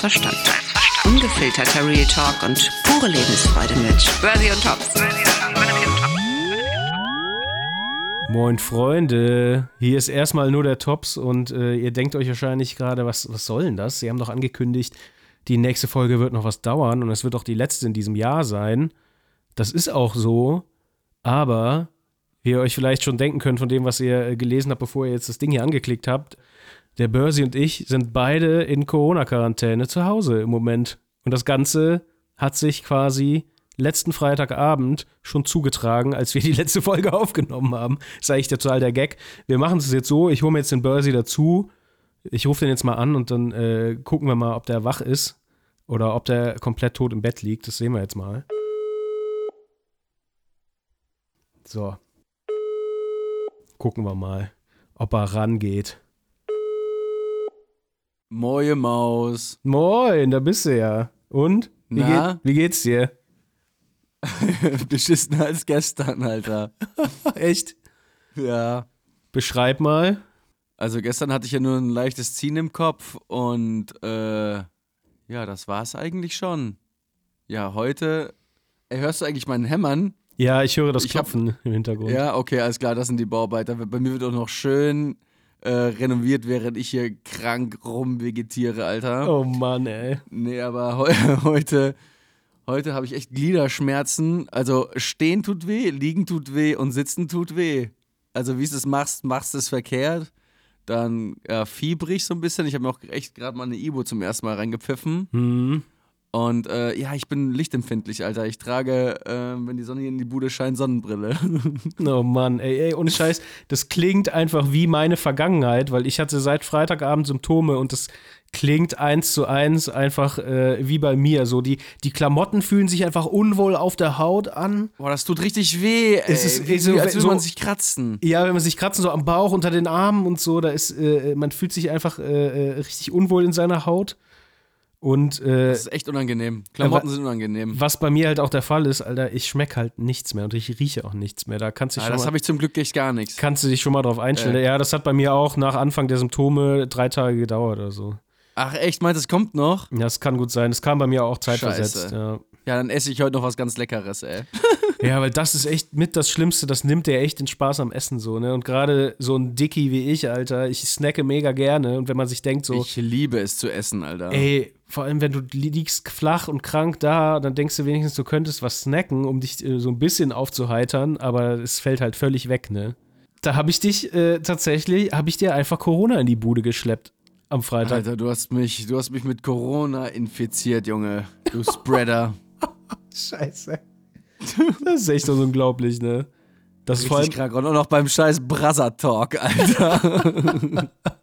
Verstand. Ungefilterter Real Talk und pure Lebensfreude mit Börsi und Tops. Moin Freunde, hier ist erstmal nur der Tops und äh, ihr denkt euch wahrscheinlich gerade, was, was soll denn das? Sie haben doch angekündigt, die nächste Folge wird noch was dauern und es wird auch die letzte in diesem Jahr sein. Das ist auch so, aber wie ihr euch vielleicht schon denken könnt von dem, was ihr äh, gelesen habt, bevor ihr jetzt das Ding hier angeklickt habt, der Börsi und ich sind beide in Corona-Quarantäne zu Hause im Moment. Und das Ganze hat sich quasi letzten Freitagabend schon zugetragen, als wir die letzte Folge aufgenommen haben. Das ist eigentlich total der Gag. Wir machen es jetzt so, ich hole mir jetzt den Börsi dazu. Ich rufe den jetzt mal an und dann äh, gucken wir mal, ob der wach ist oder ob der komplett tot im Bett liegt. Das sehen wir jetzt mal. So. Gucken wir mal, ob er rangeht. Moje Maus. Moin, da bist du ja. Und? Wie, Na? geht, wie geht's dir? Beschissener als gestern, Alter. Echt? Ja. Beschreib mal. Also gestern hatte ich ja nur ein leichtes Ziehen im Kopf und äh, ja, das war's eigentlich schon. Ja, heute. Ey, hörst du eigentlich meinen Hämmern? Ja, ich höre das Ich hab- Klopfen im Hintergrund. Ja, okay, alles klar, das sind die Bauarbeiter. Bei mir wird auch noch schön äh, renoviert, während ich hier krank rumvegetiere, Alter. Oh Mann, ey. Nee, aber heu heute, heute habe ich echt Gliederschmerzen. Also stehen tut weh, liegen tut weh und sitzen tut weh. Also wie du es machst, machst du es verkehrt. Dann ja, fiebrig so ein bisschen. Ich habe mir auch echt gerade mal eine Ibo zum ersten Mal reingepfiffen. Hm. Und äh, ja, ich bin lichtempfindlich, Alter. Ich trage, äh, wenn die Sonne hier in die Bude scheint, Sonnenbrille. Oh Mann, ey, ey, ohne Scheiß, das klingt einfach wie meine Vergangenheit, weil ich hatte seit Freitagabend Symptome und das klingt eins zu eins einfach äh, wie bei mir. So, die, die Klamotten fühlen sich einfach unwohl auf der Haut an. Boah, das tut richtig weh. Ey. Es ist- wie, so- als würde so- man sich kratzen. Ja, wenn man sich kratzen so am Bauch, unter den Armen und so, da ist, äh, man fühlt sich einfach äh, äh, richtig unwohl in seiner Haut. Und äh, Das ist echt unangenehm. Klamotten Ja, wa- sind unangenehm. was bei mir halt auch der Fall ist, Alter, ich schmecke halt nichts mehr und ich rieche auch nichts mehr. Da kannst du, Ah, schon das habe ich zum Glück echt gar nichts. kannst du dich schon mal drauf einstellen. Äh. Ja, das hat bei mir auch nach Anfang der Symptome drei Tage gedauert oder so. Ach echt, meinst du, es kommt noch? Ja, das kann gut sein. Das kam bei mir auch zeitversetzt. Ja. Ja, dann esse ich heute noch was ganz Leckeres, ey. ja, weil das ist echt mit das Schlimmste. Das nimmt dir echt den Spaß am Essen so, ne? Und gerade so ein Dicky wie ich, Alter, ich snacke mega gerne. Und wenn man sich denkt so, Ich liebe es zu essen, Alter. Ey, vor allem, wenn du liegst flach und krank da, dann denkst du wenigstens, du könntest was snacken, um dich äh, so ein bisschen aufzuheitern, aber es fällt halt völlig weg, ne? Da habe ich dich äh, tatsächlich, habe ich dir einfach Corona in die Bude geschleppt am Freitag. Alter, du hast mich, du hast mich mit Corona infiziert, Junge. Du Spreader. Scheiße. Das ist echt unglaublich, ne? Das ist krank. Und auch noch beim scheiß Brother Talk, Alter.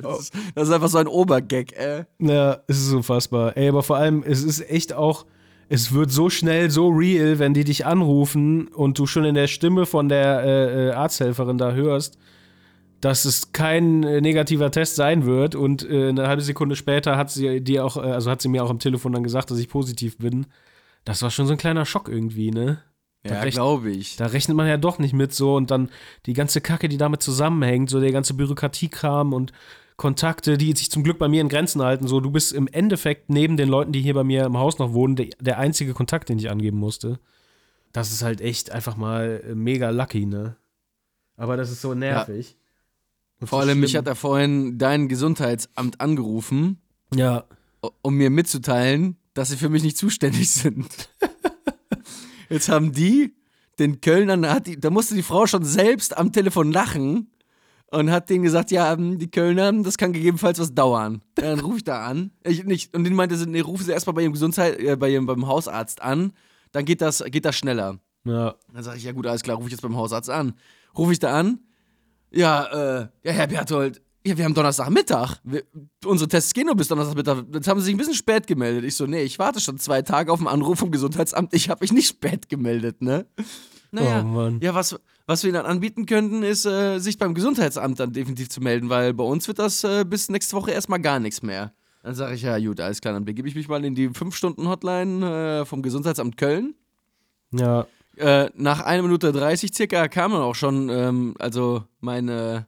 das, ist, das ist einfach so ein Obergag, ey. ja, es ist unfassbar. Ey, aber vor allem, es ist echt auch, es wird so schnell, so real, wenn die dich anrufen und du schon in der Stimme von der äh, äh, Arzthelferin da hörst, dass es kein äh, negativer Test sein wird und äh, eine halbe Sekunde später hat sie dir auch, äh, also hat sie mir auch am Telefon dann gesagt, dass ich positiv bin. Das war schon so ein kleiner Schock irgendwie, ne? Da Ja, glaube ich. Da rechnet man ja doch nicht mit so und dann die ganze Kacke, die damit zusammenhängt, so der ganze Bürokratiekram und Kontakte, die sich zum Glück bei mir in Grenzen halten. So, du bist im Endeffekt neben den Leuten, die hier bei mir im Haus noch wohnen, der, der einzige Kontakt, den ich angeben musste. Das ist halt echt einfach mal äh, mega lucky, ne? Aber das ist so nervig. Und Vor allem, mich hat da vorhin dein Gesundheitsamt angerufen, Ja, um mir mitzuteilen, dass sie für mich nicht zuständig sind. Jetzt haben die den Kölnern, da hat die, da musste die Frau schon selbst am Telefon lachen und hat denen gesagt, ja, ähm, die Kölner, das kann gegebenenfalls was dauern. Ja, dann rufe ich da an. Ich nicht, und die meinte, sie, nee, rufen sie erstmal bei ihrem Gesundheit, äh, bei ihrem beim Hausarzt an, dann geht das, geht das schneller. ja. Dann sage ich, ja gut, alles klar, rufe ich jetzt beim Hausarzt an. Rufe ich da an, ja, äh, ja, Herr Berthold, ja, wir haben Donnerstagmittag. Wir, unsere Tests gehen nur bis Donnerstagmittag. Jetzt haben sie sich ein bisschen spät gemeldet. Ich so, nee, ich warte schon zwei Tage auf den Anruf vom Gesundheitsamt. Ich habe mich nicht spät gemeldet, ne? Naja, Oh ja, was, was wir ihnen dann anbieten könnten, ist, äh, sich beim Gesundheitsamt dann definitiv zu melden, weil bei uns wird das äh, bis nächste Woche erstmal gar nichts mehr. Dann sage ich, ja, gut, alles klar, dann begebe ich mich mal in die 5-Stunden-Hotline äh, vom Gesundheitsamt Köln. Ja, Äh, nach 1 Minute 30 circa kam dann auch schon, ähm, also meine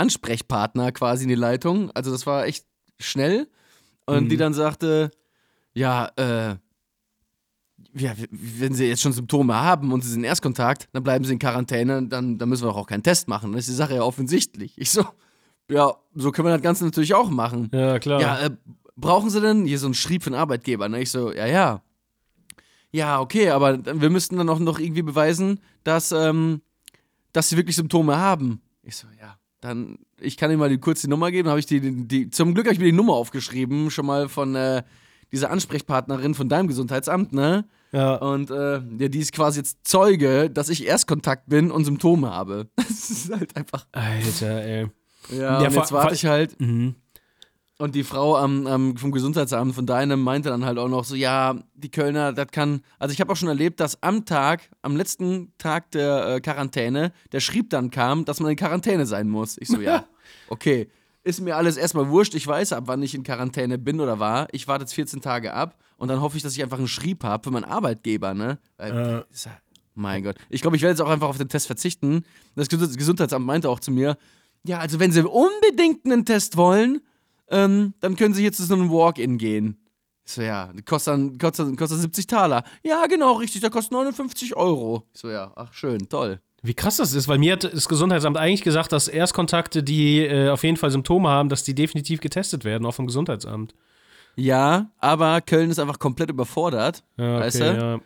Ansprechpartner quasi in die Leitung. Also das war echt schnell. Und Mhm. die dann sagte, ja, äh, ja, wenn sie jetzt schon Symptome haben und sie sind in Erstkontakt, dann bleiben sie in Quarantäne, dann, dann müssen wir auch keinen Test machen. Das ist die Sache ja offensichtlich. Ich so, ja, so können wir das Ganze natürlich auch machen. Ja, klar. Ja, äh, brauchen Sie denn hier so einen Schrieb für den Arbeitgeber? Ne? Ich so, ja, ja. Ja, okay, aber wir müssten dann auch noch irgendwie beweisen, dass, ähm, dass Sie wirklich Symptome haben. Ich so, ja, dann, ich kann Ihnen mal die, kurz die Nummer geben. Habe ich die, die, zum Glück habe ich mir die Nummer aufgeschrieben, schon mal von äh, dieser Ansprechpartnerin von deinem Gesundheitsamt, ne? ja. Und äh, ja, die ist quasi jetzt Zeuge, dass ich Erstkontakt bin und Symptome habe. Das ist halt einfach. Alter, ey. Ja, Ja, und jetzt warte ich halt. Mhm. Und die Frau am, am, vom Gesundheitsamt von deinem meinte dann halt auch noch so, ja, die Kölner, das kann, also ich habe auch schon erlebt, dass am Tag, am letzten Tag der äh, Quarantäne, der Schrieb dann kam, dass man in Quarantäne sein muss. Ich so, ja, okay, ist mir alles erstmal wurscht, ich weiß, ab wann ich in Quarantäne bin oder war. Ich warte jetzt 14 Tage ab und dann hoffe ich, dass ich einfach einen Schrieb habe für meinen Arbeitgeber, ne? Weil, Äh. ja- mein Gott. Ich glaube, ich werde jetzt auch einfach auf den Test verzichten. Das Gesund- Gesundheitsamt meinte auch zu mir, ja, also wenn Sie unbedingt einen Test wollen, ähm, dann können Sie hier zu so einem Walk-In gehen. Ich so, ja, kostet, dann, kostet, kostet 70 Taler. Ja, genau, richtig, der kostet 59 Euro. Ich so, ja, ach, schön, toll. Wie krass das ist, weil mir hat das Gesundheitsamt eigentlich gesagt, dass Erstkontakte, die äh, auf jeden Fall Symptome haben, dass die definitiv getestet werden, auch vom Gesundheitsamt. Ja, aber Köln ist einfach komplett überfordert, Ja, okay, weißt du? ja, Und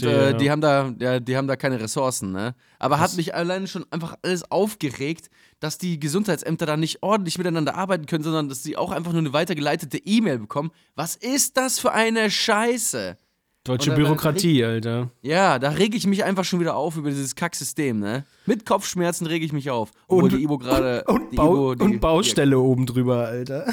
verstehe, äh, ja. die haben da, ja, die haben da keine Ressourcen, ne? Aber hat mich alleine schon einfach alles aufgeregt, dass die Gesundheitsämter da nicht ordentlich miteinander arbeiten können, sondern dass sie auch einfach nur eine weitergeleitete E-Mail bekommen. Was ist das für eine Scheiße? Deutsche Und dann- Bürokratie, Alter. Ja, da rege ich mich einfach schon wieder auf über dieses Kacksystem, ne? Mit Kopfschmerzen rege ich mich auf. Und- die Ibo gerade. Und, die Bau Ibo, die, und Baustelle oben drüber, Alter.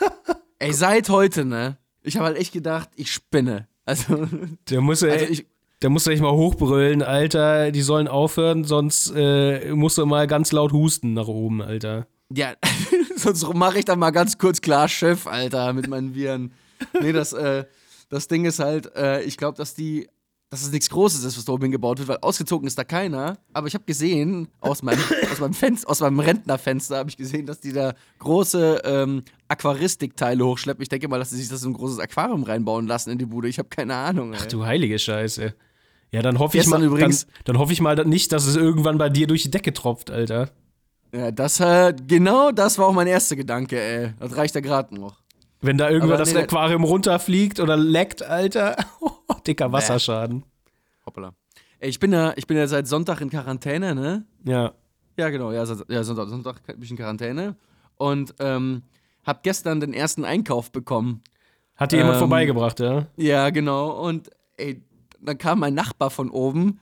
Ey, seit heute, ne? Ich habe halt echt gedacht, ich spinne. Also, Der muss, ey, also ich, der muss echt mal hochbrüllen, Alter. Die sollen aufhören, sonst äh, musst du mal ganz laut husten nach oben, Alter. Ja, sonst mache ich dann mal ganz kurz klar Chef, Alter, mit meinen Viren. Nee, das, äh, das Ding ist halt, äh, ich glaube, dass die, dass es nichts Großes ist, was da oben hingebaut wird, weil ausgezogen ist da keiner. Aber ich habe gesehen, aus meinem, aus meinem, Fenster, aus meinem Rentnerfenster habe ich gesehen, dass die da große ähm, Aquaristikteile hochschleppen. Ich denke mal, dass sie sich das in ein großes Aquarium reinbauen lassen in die Bude. Ich habe keine Ahnung. Ey. Ach du heilige Scheiße. Ja, dann hoffe ich mal, übrigens- dann, dann hoffe ich mal nicht, dass es irgendwann bei dir durch die Decke tropft, Alter. Ja, das, äh, genau das war auch mein erster Gedanke, ey. Das reicht ja gerade noch. Wenn da irgendwann Aber das nee, Aquarium runterfliegt oder leckt, Alter. dicker Wasserschaden. Hoppala. Ey, ich bin ja, ich bin ja seit Sonntag in Quarantäne, ne? Ja. Ja, genau, ja, Son- ja Sonntag, Sonntag bin ich in Quarantäne. Und ähm, hab gestern den ersten Einkauf bekommen. Hat dir jemand Ähm, vorbeigebracht, ja? Ja, genau. Und ey, dann kam mein Nachbar von oben,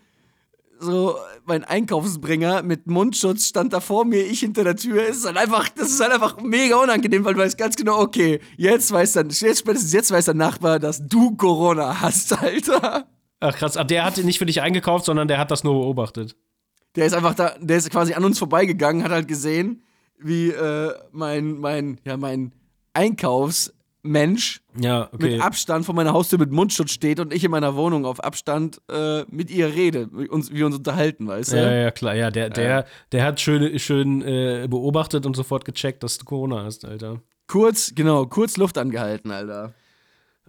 so mein Einkaufsbringer mit Mundschutz stand da vor mir, ich hinter der Tür. Es ist halt einfach, das ist halt einfach mega unangenehm, weil du weißt ganz genau, okay, jetzt weiß dann, jetzt spätestens jetzt weiß der Nachbar, dass du Corona hast, Alter. Ach krass, ah, der hat nicht für dich eingekauft, sondern der hat das nur beobachtet. Der ist einfach da, der ist quasi an uns vorbeigegangen, hat halt gesehen, wie äh, mein, mein, ja, mein Einkaufsmensch Ja, okay. mit Abstand vor meiner Haustür mit Mundschutz steht und ich in meiner Wohnung auf Abstand äh, mit ihr rede, wie uns, wir uns unterhalten, weißt du? ja, ja, klar, ja, der, der, der hat schön, schön äh, beobachtet und sofort gecheckt, dass du Corona hast, Alter. Kurz, genau, kurz Luft angehalten, Alter.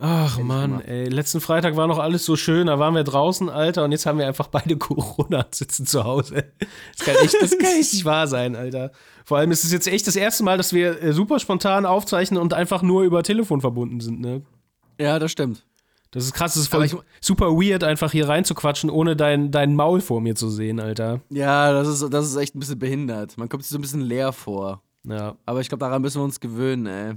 Ach Mann, ey, letzten Freitag war noch alles so schön, da waren wir draußen, Alter, und jetzt haben wir einfach beide Corona und sitzen zu Hause. Das kann echt, das kann echt nicht wahr sein, Alter. Vor allem ist es jetzt echt das erste Mal, dass wir äh, super spontan aufzeichnen und einfach nur über Telefon verbunden sind, ne? Ja, das stimmt. Das ist krass, das ist voll ich- super weird, einfach hier reinzuquatschen, ohne dein, dein Maul vor mir zu sehen, Alter. Ja, das ist, das ist echt ein bisschen behindert. Man kommt sich so ein bisschen leer vor. Ja. Aber ich glaube, daran müssen wir uns gewöhnen, ey.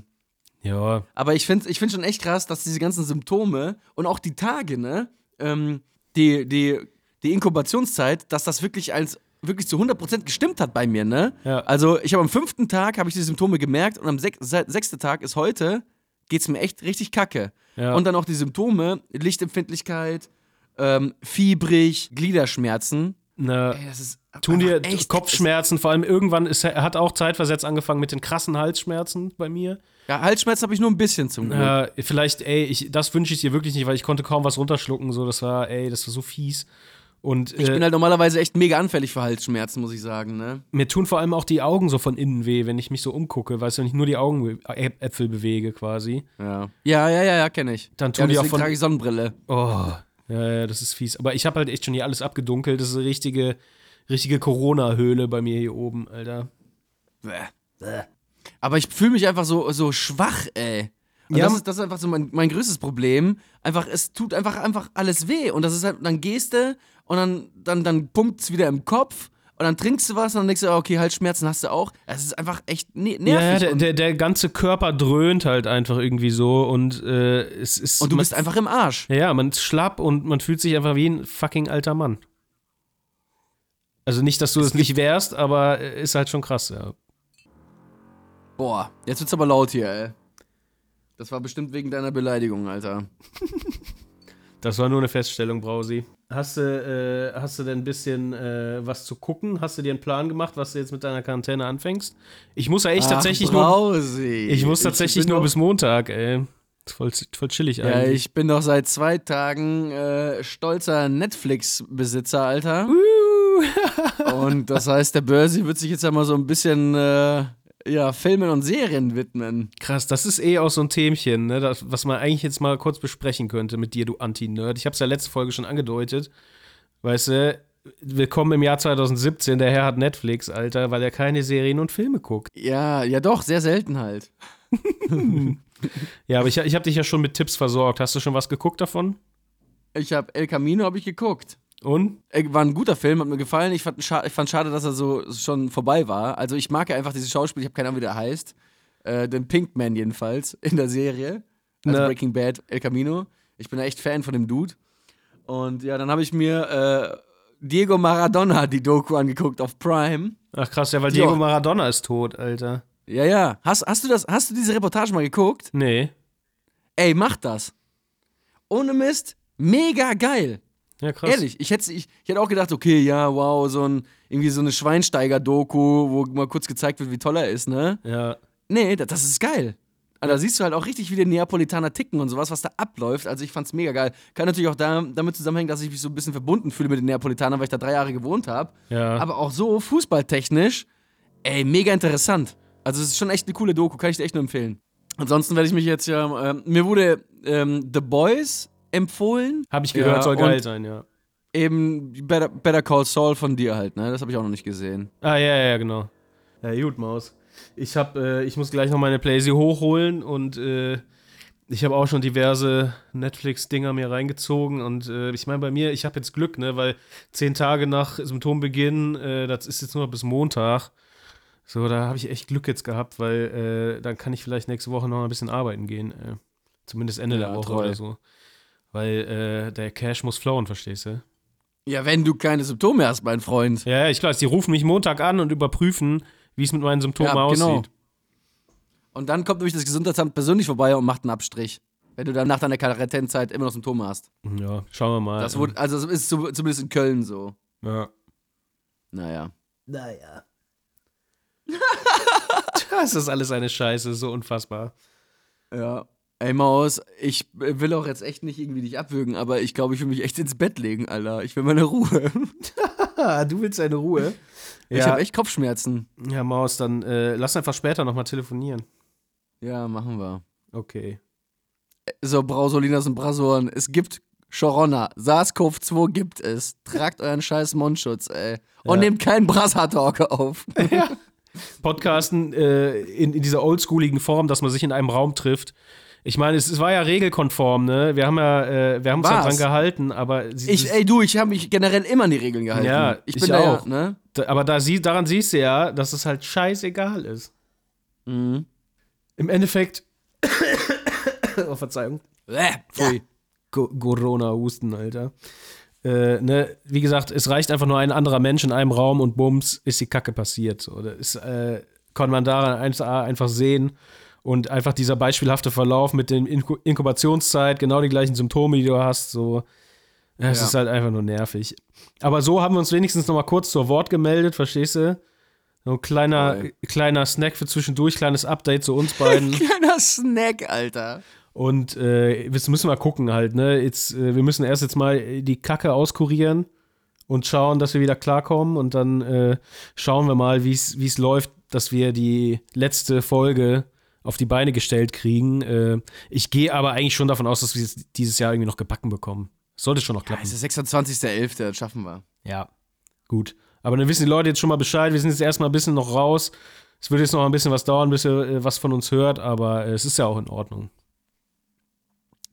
Ja. Aber ich finde ich find schon echt krass, dass diese ganzen Symptome und auch die Tage, ne, ähm, die, die, die Inkubationszeit, dass das wirklich als wirklich zu 100% gestimmt hat bei mir, ne? Ja. Also ich habe am fünften Tag habe ich die Symptome gemerkt und am sech se- sechsten Tag ist heute, geht's mir echt richtig kacke. Ja. Und dann auch die Symptome, Lichtempfindlichkeit, ähm, fiebrig, Gliederschmerzen. Na, Ey, das ist tun dir echt Kopfschmerzen, vor allem irgendwann ist, er hat auch zeitversetzt angefangen mit den krassen Halsschmerzen bei mir. Ja, Halsschmerzen habe ich nur ein bisschen zum Glück. Äh, vielleicht, ey, ich, das wünsche ich dir wirklich nicht, weil ich konnte kaum was runterschlucken. So, das war, ey, das war so fies. Und Ich äh, bin halt normalerweise echt mega anfällig für Halsschmerzen, muss ich sagen, ne? mir tun vor allem auch die Augen so von innen weh, wenn ich mich so umgucke, weißt du, wenn ich nur die Augenäpfel bewege quasi. Ja. Ja, ja, ja, ja, kenne ich. Dann tun ja, die auch von- trage ich Sonnenbrille. Oh, ja, ja, das ist fies. Aber ich habe halt echt schon hier alles abgedunkelt. Das ist eine richtige, richtige Corona-Höhle bei mir hier oben, Alter. Aber ich fühle mich einfach so, so schwach, ey. Und Ja. das, ist, das ist einfach so mein, mein größtes Problem. Einfach, es tut einfach, einfach alles weh. Und das ist halt, dann gehst du und dann, dann, dann pumpt es wieder im Kopf. Und dann trinkst du was und dann denkst du, ah, okay, Halsschmerzen hast du auch. Es ist einfach echt ne nervig. Ja, der, der, der ganze Körper dröhnt halt einfach irgendwie so und äh, es ist. und du man, bist einfach im Arsch. Ja, man ist schlapp und man fühlt sich einfach wie ein fucking alter Mann. Also nicht, dass du es nicht wärst, aber äh, ist halt schon krass, ja. Boah, jetzt wird's aber laut hier, ey. Das war bestimmt wegen deiner Beleidigung, Alter. Das war nur eine Feststellung, Brausi. Hast du, äh, hast du denn ein bisschen äh, was zu gucken? Hast du dir einen Plan gemacht, was du jetzt mit deiner Quarantäne anfängst? Ich muss ja echt tatsächlich nur. Brausi. Ich muss tatsächlich bin nur bis Montag, ey. Voll, voll chillig Ja, eigentlich. ich bin doch seit zwei Tagen äh, stolzer Netflix-Besitzer, Alter. und das heißt, der Börsi wird sich jetzt einmal so ein bisschen äh, ja, Filmen und Serien widmen. Krass, das ist eh auch so ein Themchen, ne, das, was man eigentlich jetzt mal kurz besprechen könnte mit dir, du Anti-Nerd. Ich habe es ja letzte Folge schon angedeutet. Weißt du, willkommen im Jahr 2017, der Herr hat Netflix, Alter, weil er keine Serien und Filme guckt. Ja, ja doch, sehr selten halt. Ja, aber ich, ich habe dich ja schon mit Tipps versorgt. Hast du schon was geguckt davon? Ich habe El Camino hab ich geguckt. Und? Äh, War ein guter Film, hat mir gefallen. Ich fand, scha ich fand schade, dass er so schon vorbei war. Also ich mag ja einfach diese Schauspieler, ich habe keine Ahnung, wie der heißt. Äh, den Pinkman jedenfalls in der Serie. Also Na. Breaking Bad, El Camino. Ich bin echt Fan von dem Dude. Und ja, dann habe ich mir äh, Diego Maradona, die Doku, angeguckt auf Prime. Ach krass, ja, weil. Diego Maradona ist tot, Alter. Ja, ja. Hast, hast, du das, hast du diese Reportage mal geguckt? Nee. Ey, mach das. Ohne Mist, mega geil. Ja, krass. Ehrlich, ich hätte, ich, ich hätte auch gedacht, okay, ja, wow, so ein, irgendwie so eine Schweinsteiger-Doku, wo mal kurz gezeigt wird, wie toll er ist, ne? Ja. Nee, das, das ist geil. Also, da siehst du halt auch richtig, wie die Neapolitaner ticken und sowas, was da abläuft. Also ich fand's mega geil. Kann natürlich auch da, damit zusammenhängen, dass ich mich so ein bisschen verbunden fühle mit den Neapolitanern, weil ich da drei Jahre gewohnt habe. Ja. Aber auch so, fußballtechnisch, ey, mega interessant. Also es ist schon echt eine coole Doku, kann ich dir echt nur empfehlen. Ansonsten werde ich mich jetzt ja, ähm, mir wurde ähm, The Boys empfohlen. Habe ich gehört, Ja, soll geil sein, ja. Eben Better, Better Call Saul von dir halt, ne? Das habe ich auch noch nicht gesehen. Ah, ja, ja, genau. Ja, gut, Maus. Ich hab, äh, ich muss gleich noch meine Playsee hochholen und äh, ich habe auch schon diverse Netflix-Dinger mir reingezogen und äh, ich meine, bei mir, ich habe jetzt Glück, ne, weil zehn Tage nach Symptombeginn, äh, das ist jetzt nur noch bis Montag. So, da habe ich echt Glück jetzt gehabt, weil äh, dann kann ich vielleicht nächste Woche noch ein bisschen arbeiten gehen. Äh, zumindest Ende Ja, der Woche toll. oder so. Weil äh, der Cash muss flowen, verstehst du? Ja, wenn du keine Symptome hast, mein Freund. Ja, ich weiß, die rufen mich Montag an und überprüfen, wie es mit meinen Symptomen Ja, genau. aussieht. Und dann kommt nämlich das Gesundheitsamt persönlich vorbei und macht einen Abstrich. Wenn du dann nach deiner Quarantänezeit immer noch Symptome hast. Ja, schauen wir mal. Das wurde, also das ist zumindest in Köln so. ja. Naja. Naja. das ist alles eine Scheiße, so unfassbar. Ja. Ey Maus, ich will auch jetzt echt nicht irgendwie dich abwürgen, aber ich glaube, ich will mich echt ins Bett legen, Alter. Ich will meine Ruhe. Du willst eine Ruhe? Ich Ja, habe echt Kopfschmerzen. ja Maus, dann äh, lass einfach später nochmal telefonieren. Ja, machen wir. Okay. So, Brausolinas und Brasoren, es gibt Corona. SARS-CoV-2 gibt es. Tragt euren scheiß Mundschutz, ey. Und Ja. nehmt keinen Brasser-Talk auf. Podcasten äh, in, in dieser oldschooligen Form, dass man sich in einem Raum trifft. Ich meine, es, es war ja regelkonform, ne? Wir haben ja, äh, wir haben uns ja dran gehalten, aber sie, Ich, ey, du, ich habe mich generell immer an die Regeln gehalten. Ja, ich ich bin da auch. ja, ne? da, aber da sie, daran siehst du ja, dass es halt scheißegal ist. Mhm. Im Endeffekt. oh, Verzeihung. Pfui. Co- Corona-Husten, Alter. Äh, ne, wie gesagt, es reicht einfach nur ein anderer Mensch in einem Raum und bums, ist die Kacke passiert. Das ist, äh, kann man daran 1A einfach sehen. Und einfach dieser beispielhafte Verlauf mit der Inku Inkubationszeit, genau die gleichen Symptome, die du hast, so. Es Ja. ist halt einfach nur nervig. Aber so haben wir uns wenigstens noch mal kurz zur Wort gemeldet, verstehst du? So ein kleiner, Toll. kleiner Snack für zwischendurch, kleines Update zu uns beiden. Kleiner Snack, Alter. Und äh, jetzt müssen wir gucken halt, ne? Jetzt, äh, wir müssen erst jetzt mal die Kacke auskurieren und schauen, dass wir wieder klarkommen und dann äh, schauen wir mal, wie es läuft, dass wir die letzte Folge auf die Beine gestellt kriegen. Äh, ich gehe aber eigentlich schon davon aus, dass wir es dieses Jahr irgendwie noch gebacken bekommen. Sollte schon noch Ja, klappen. es ist der 26.11., das schaffen wir. Ja, gut. Aber dann wissen die Leute jetzt schon mal Bescheid. Wir sind jetzt erstmal ein bisschen noch raus. Es wird jetzt noch ein bisschen was dauern, bis ihr äh, was von uns hört, aber äh, es ist ja auch in Ordnung.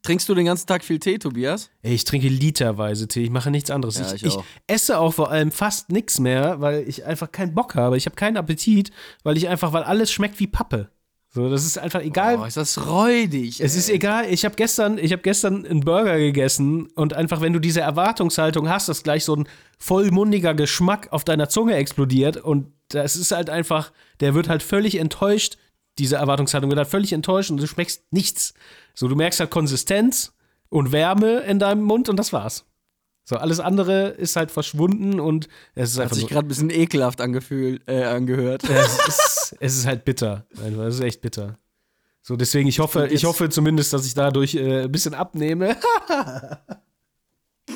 Trinkst du den ganzen Tag viel Tee, Tobias? Ey, ich trinke literweise Tee, ich mache nichts anderes. Ja, ich, ich auch. esse auch vor allem fast nichts mehr, weil ich einfach keinen Bock habe. Ich habe keinen Appetit, weil ich einfach, weil alles schmeckt wie Pappe. So, das ist einfach egal. Oh, ist das räudig. Es ey. ist egal, ich habe gestern, ich habe gestern einen Burger gegessen und einfach, wenn du diese Erwartungshaltung hast, dass gleich so ein vollmundiger Geschmack auf deiner Zunge explodiert und das ist halt einfach, der wird halt völlig enttäuscht, diese Erwartungshaltung wird halt völlig enttäuscht und du schmeckst nichts. So, du merkst halt Konsistenz und Wärme in deinem Mund und das war's. So, alles andere ist halt verschwunden und es ist Hat einfach sich nur, gerade ein bisschen ekelhaft angefühlt, äh, angehört. es, ist, es ist halt bitter. Einfach, Es ist echt bitter. So, deswegen, ich hoffe, ich hoffe zumindest, dass ich dadurch äh, ein bisschen abnehme.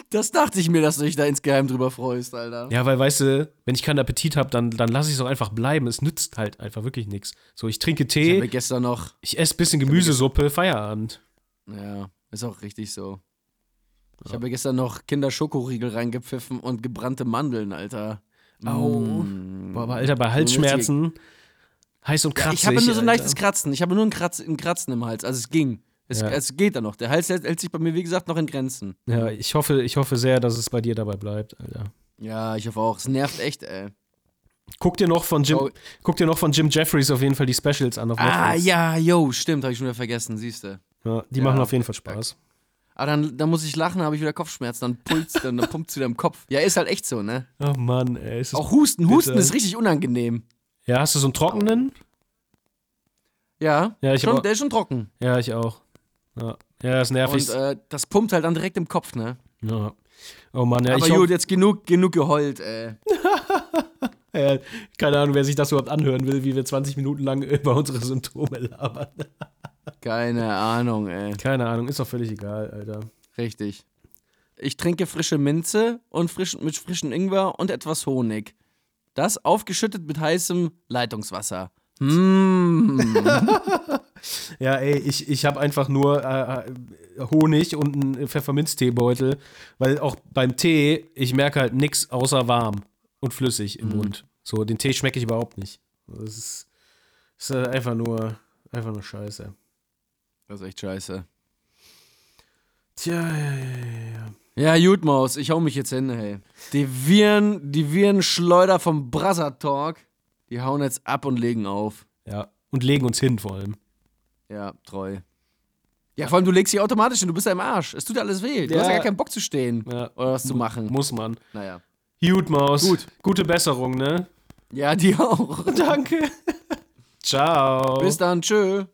Das dachte ich mir, dass du dich da insgeheim drüber freust, Alter. Ja, weil, weißt du, wenn ich keinen Appetit habe, dann, dann lasse ich es auch einfach bleiben. Es nützt halt einfach wirklich nichts. So, ich trinke Ich habe Tee, gestern noch. ich esse ein bisschen Gemüsesuppe, Feierabend. Ja, ist auch richtig so. Ich habe gestern noch Kinderschokoriegel reingepfiffen und gebrannte Mandeln, Alter. Au. Mm. Boah, aber Alter, bei Halsschmerzen, heiß und Ja, kratzig. ich habe nur so ein Alter. leichtes Kratzen. Ich habe nur ein, Kratz, ein Kratzen im Hals. Also es ging. Es, Ja. es geht da noch. Der Hals hält, hält sich bei mir, wie gesagt, noch in Grenzen. Ja, ich hoffe, ich hoffe sehr, dass es bei dir dabei bleibt, Alter. Ja, ich hoffe auch. Es nervt echt, ey. Guck dir noch von Jim, Oh. guck dir noch von Jim Jeffries auf jeden Fall die Specials an Ah, Netflix. ja, yo, stimmt, habe ich schon wieder vergessen, siehst du. Ja, die Ja. machen auf jeden Fall Spaß. Aber dann, dann muss ich lachen, habe ich wieder Kopfschmerzen, dann pulst, dann, dann pumpt es wieder im Kopf. Ja, ist halt echt so, ne? Oh Mann, ey. Es ist Auch Husten, Husten bitter. ist richtig unangenehm. ja, hast du so einen trockenen? Ja, Ja, ich schon, auch- der ist schon trocken. Ja, ich auch. Ja, ja ist nervig. Und äh, das pumpt halt dann direkt im Kopf, ne? ja. Oh Mann, ja, Aber ich gut, jetzt genug, genug geheult, ey. ja, keine Ahnung, wer sich das überhaupt anhören will, wie wir 20 Minuten lang über unsere Symptome labern. Keine Ahnung, ey. Keine Ahnung, ist doch völlig egal, Alter. Richtig. Ich trinke frische Minze und frisch, mit frischem Ingwer und etwas Honig. Das aufgeschüttet mit heißem Leitungswasser. Mmh. Ja, ey, ich, ich habe einfach nur äh, äh, Honig und einen Pfefferminzteebeutel, weil auch beim Tee, ich merke halt nichts außer warm und flüssig im Mund. So, den Tee schmecke ich überhaupt nicht. Das ist, ist äh, einfach nur, einfach nur Scheiße. Das ist echt scheiße. Tja, ja, ja, ja, ja. Gut, Maus, ich hau mich jetzt hin, hey. Die Viren, die Virenschleuder vom Brother Talk, die hauen jetzt ab und legen auf. Ja, und legen uns hin vor allem. Ja, treu. Ja, vor allem, du legst dich automatisch hin, du bist ja im Arsch. Es tut alles weh. Du Ja. hast ja gar keinen Bock zu stehen. Ja. Oder was zu machen. Muss man. Naja. Gut, Maus. Gut. Gute Besserung, ne? Ja, die auch. Danke. Ciao. Bis dann, tschö.